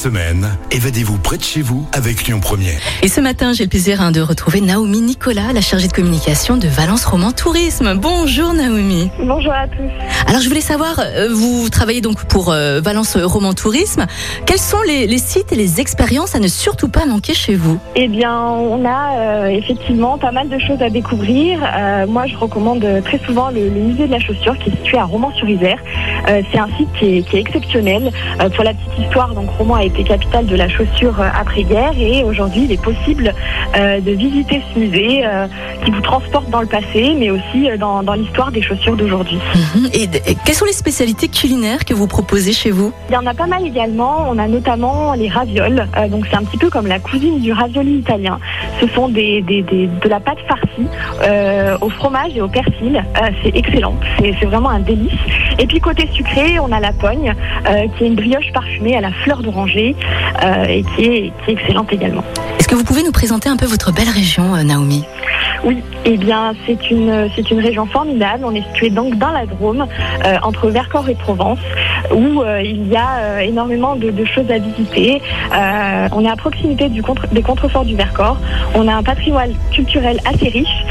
semaine, évadez-vous près de chez vous avec Lyon Première. Et ce matin, j'ai le plaisir hein, de retrouver Naomi Nicolas, la chargée de communication de Valence Roman Tourisme. Bonjour Naomi. Bonjour à tous. Alors je voulais savoir, euh, vous travaillez donc pour euh, Valence Roman Tourisme. Quels sont les, les sites et les expériences à ne surtout pas manquer chez vous? Eh bien, on a euh, effectivement pas mal de choses à découvrir. Euh, moi, je recommande très souvent le, le musée de la chaussure qui est situé à Romans-sur-Isère. Euh, c'est un site qui est, qui est exceptionnel. Euh, pour la petite histoire, donc Romans a été capitale de la chaussure euh, après-guerre et aujourd'hui, il est possible euh, de visiter ce musée euh, qui vous transporte dans le passé, mais aussi dans, dans l'histoire des chaussures d'aujourd'hui. Mhm. et, et quelles sont les spécialités culinaires que vous proposez chez vous? Il y en a pas mal également. On a notamment les ravioles. Donc c'est un petit peu comme la cousine du ravioli italien. Ce sont des, des- des- de la pâte farcie euh, au fromage et au persil. Euh, c'est excellent. C'est c'est vraiment un délice. Et puis côté sucré, on a la pogne, euh, qui est une brioche parfumée à la fleur d'oranger euh, et qui est, qui est excellente également. Est-ce que vous pouvez nous présenter un peu votre belle région, euh, Naomi? Oui, eh bien, c'est une, c'est une région formidable. On est situé donc dans la Drôme, euh, entre Vercors et Provence, où euh, il y a euh, énormément de, de choses à visiter. Euh, on est à proximité du contre, des contreforts du Vercors. On a un patrimoine culturel assez riche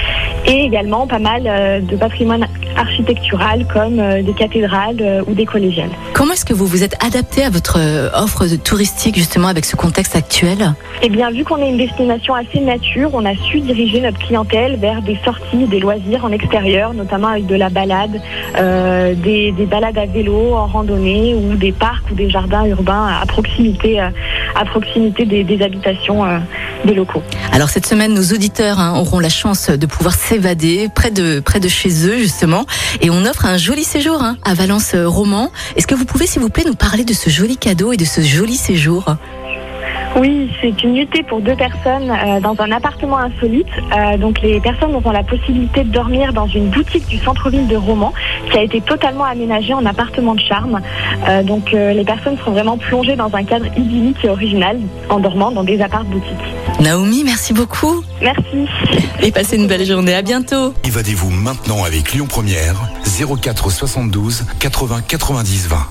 et également pas mal de patrimoine architectural comme des cathédrales ou des collégiales. Comment est-ce que vous vous êtes adapté à votre offre touristique justement avec ce contexte actuel? Eh bien, vu qu'on est une destination assez nature, on a su diriger notre clientèle vers des sorties, des loisirs en extérieur, notamment avec de la balade, euh, des, des balades à vélo, en randonnée, ou des parcs ou des jardins urbains à proximité, euh, à proximité des, des habitations euh, des locaux. Alors cette semaine, nos auditeurs hein, auront la chance de pouvoir s'évader près de près de chez eux justement, et on offre un joli séjour hein, à Valence euh, Roman. Est-ce que vous pouvez, s'il vous plaît, nous parler de ce joli cadeau et de ce joli séjour? Oui, c'est une nuitée pour deux personnes euh, dans un appartement insolite. Euh, donc les personnes auront la possibilité de dormir dans une boutique du centre-ville de Romans qui a été totalement aménagée en appartement de charme. Euh, donc euh, les personnes seront vraiment plongées dans un cadre idyllique et original en dormant dans des apparts boutiques. Naomi, merci beaucoup Merci. et passez une belle journée. À bientôt. Évadez-vous maintenant avec Lyon Première, 04 72 80 90 20.